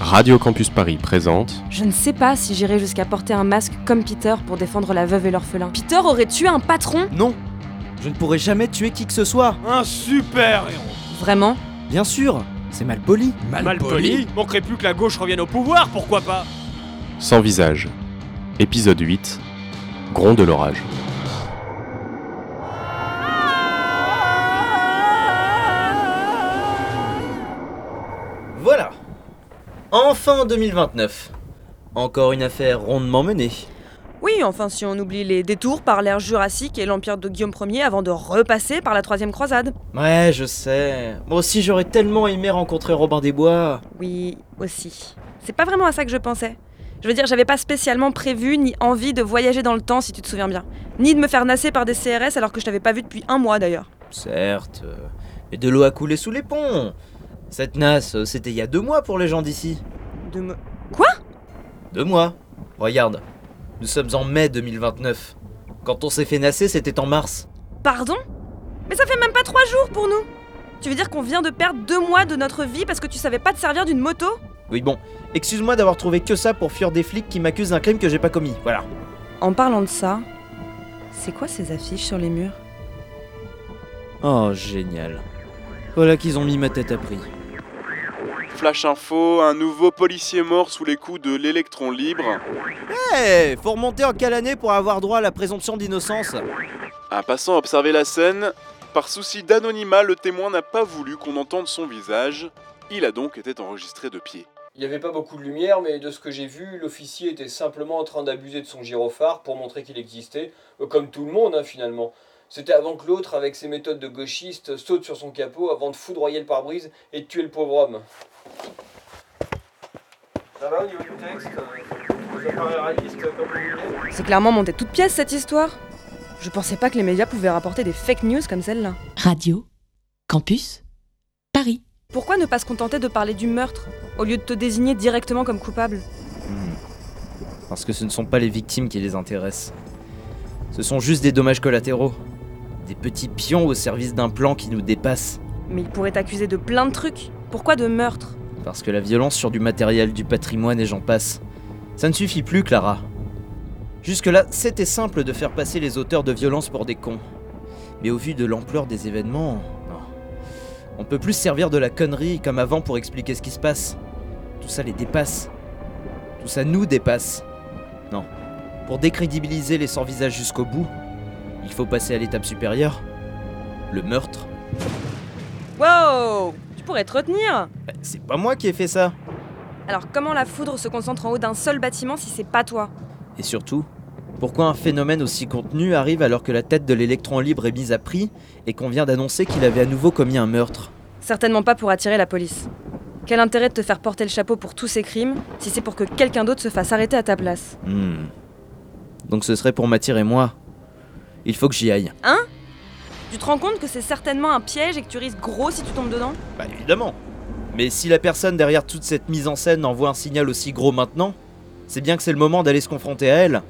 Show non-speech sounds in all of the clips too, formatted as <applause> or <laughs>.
Radio Campus Paris présente. Je ne sais pas si j'irai jusqu'à porter un masque comme Peter pour défendre la veuve et l'orphelin. Peter aurait tué un patron? Non Je ne pourrais jamais tuer qui que ce soit. Un super héros. Vraiment? Bien sûr C'est mal poli Mal poli Manquerait plus que la gauche revienne au pouvoir, pourquoi pas? Sans visage. Épisode 8 Gronde de l'orage. Enfin 2029 Encore une affaire rondement menée. Oui, enfin si on oublie les détours par l'ère jurassique et l'empire de Guillaume Ier avant de repasser par la troisième croisade. Ouais, je sais. Moi aussi j'aurais tellement aimé rencontrer Robin des Bois. Oui, aussi. C'est pas vraiment à ça que je pensais. Je veux dire, j'avais pas spécialement prévu ni envie de voyager dans le temps, si tu te souviens bien. Ni de me faire nasser par des CRS alors que je t'avais pas vu depuis un mois d'ailleurs. Certes, euh, mais de l'eau a coulé sous les ponts. Cette nasse, euh, c'était il y a deux mois pour les gens d'ici. De me. Deux mois Regarde, nous sommes en mai 2029. Quand on s'est fait nasser, c'était en mars. Pardon? Mais ça fait même pas trois jours pour nous Tu veux dire qu'on vient de perdre deux mois de notre vie parce que tu savais pas te servir d'une moto? Oui bon, excuse-moi d'avoir trouvé que ça pour fuir des flics qui m'accusent d'un crime que j'ai pas commis. Voilà. En parlant de ça, c'est quoi ces affiches sur les murs? Oh, génial. Voilà qu'ils ont mis ma tête à prix. Flash info, un nouveau policier mort sous les coups de l'électron libre. Eh, faut remonter en quelle année pour avoir droit à la présomption d'innocence Un passant a observé la scène. Par souci d'anonymat, le témoin n'a pas voulu qu'on entende son visage. Il a donc été enregistré de pied. Il n'y avait pas beaucoup de lumière, mais de ce que j'ai vu, l'officier était simplement en train d'abuser de son gyrophare pour montrer qu'il existait, euh, comme tout le monde hein, finalement. C'était avant que l'autre, avec ses méthodes de gauchiste, saute sur son capot avant de foudroyer le pare-brise et de tuer le pauvre homme. Ça va au niveau du texte Ça paraît réaliste comme vous voulez C'est clairement monté toute pièce cette histoire. Je pensais pas que les médias pouvaient rapporter des fake news comme celle-là. Radio, Campus, Paris. Pourquoi ne pas se contenter de parler du meurtre au lieu de te désigner directement comme coupable? Hmm. Parce que ce ne sont pas les victimes qui les intéressent. Ce sont juste des dommages collatéraux. Des petits pions au service d'un plan qui nous dépasse. Mais ils pourraient t'accuser de plein de trucs. Pourquoi de meurtre? Parce que la violence sur du matériel, du patrimoine et j'en passe. Ça ne suffit plus, Clara. Jusque-là, c'était simple de faire passer les auteurs de violence pour des cons. Mais au vu de l'ampleur des événements, non. On peut plus se servir de la connerie comme avant pour expliquer ce qui se passe. Tout ça les dépasse. Tout ça nous dépasse. Non. Pour décrédibiliser les sans-visages jusqu'au bout, il faut passer à l'étape supérieure. Le meurtre. Wow Tu pourrais te retenir Bah, C'est pas moi qui ai fait ça. Alors comment la foudre se concentre en haut d'un seul bâtiment si c'est pas toi? Et surtout, pourquoi un phénomène aussi contenu arrive alors que la tête de l'électron libre est mise à prix et qu'on vient d'annoncer qu'il avait à nouveau commis un meurtre? Certainement pas pour attirer la police. Quel intérêt de te faire porter le chapeau pour tous ces crimes si c'est pour que quelqu'un d'autre se fasse arrêter à ta place? Hmm. Donc ce serait pour m'attirer moi. Il faut que j'y aille. Tu te rends compte que c'est certainement un piège et que tu risques gros si tu tombes dedans? Bah évidemment. Mais si la personne derrière toute cette mise en scène envoie un signal aussi gros maintenant, c'est bien que c'est le moment d'aller se confronter à elle.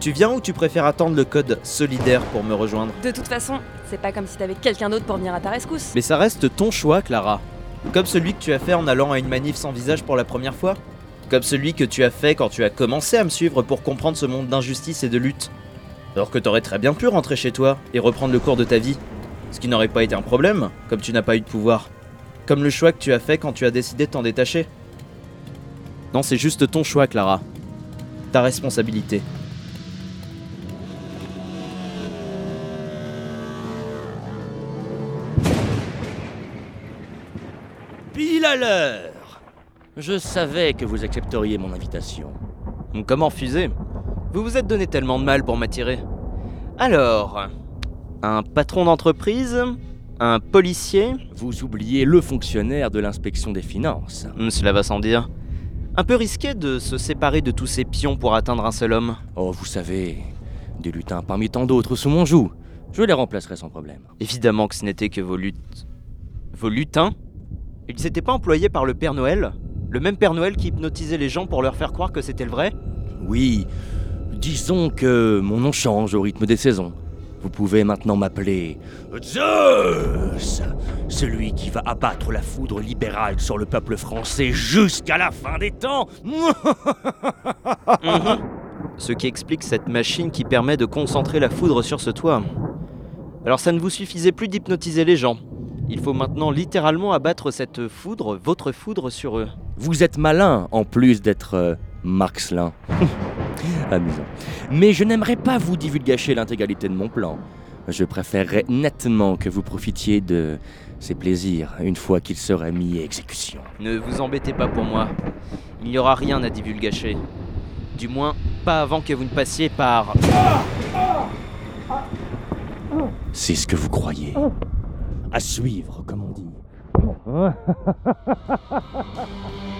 Tu viens ou tu préfères attendre le code solidaire pour me rejoindre? De toute façon, c'est pas comme si t'avais quelqu'un d'autre pour venir à ta rescousse. Mais ça reste ton choix, Clara. Comme celui que tu as fait en allant à une manif sans visage pour la première fois. Comme celui que tu as fait quand tu as commencé à me suivre pour comprendre ce monde d'injustice et de lutte. Alors que t'aurais très bien pu rentrer chez toi et reprendre le cours de ta vie. Ce qui n'aurait pas été un problème, comme tu n'as pas eu de pouvoir. Comme le choix que tu as fait quand tu as décidé de t'en détacher. Non, c'est juste ton choix, Clara. Ta responsabilité. Pile à l'heure Je savais que vous accepteriez mon invitation. Comment refuser Vous vous êtes donné tellement de mal pour m'attirer. Alors, un patron d'entreprise Un policier Vous oubliez le fonctionnaire de l'inspection des finances. Hmm, Cela va sans dire. Un peu risqué de se séparer de tous ces pions pour atteindre un seul homme. Oh, vous savez, des lutins parmi tant d'autres sous mon joug. Je les remplacerai sans problème. Évidemment que ce n'était que vos luttes. Vos lutins Ils n'étaient pas employés par le Père Noël Le même Père Noël qui hypnotisait les gens pour leur faire croire que c'était le vrai Oui, disons que mon nom change au rythme des saisons. Vous pouvez maintenant m'appeler Zeus, celui qui va abattre la foudre libérale sur le peuple français jusqu'à la fin des temps. <laughs> Ce qui explique cette machine qui permet de concentrer la foudre sur ce toit. Alors ça ne vous suffisait plus d'hypnotiser les gens. Il faut maintenant littéralement abattre cette foudre, votre foudre sur eux. Vous êtes malin en plus d'être euh, Marxlin. <laughs> Amusant. Mais je n'aimerais pas vous divulgacher l'intégralité de mon plan. Je préférerais nettement que vous profitiez de ses plaisirs une fois qu'il sera mis à exécution. Ne vous embêtez pas pour moi. Il n'y aura rien à divulgacher. Du moins, pas avant que vous ne passiez par... C'est ce que vous croyez. À suivre, comme on dit. <laughs>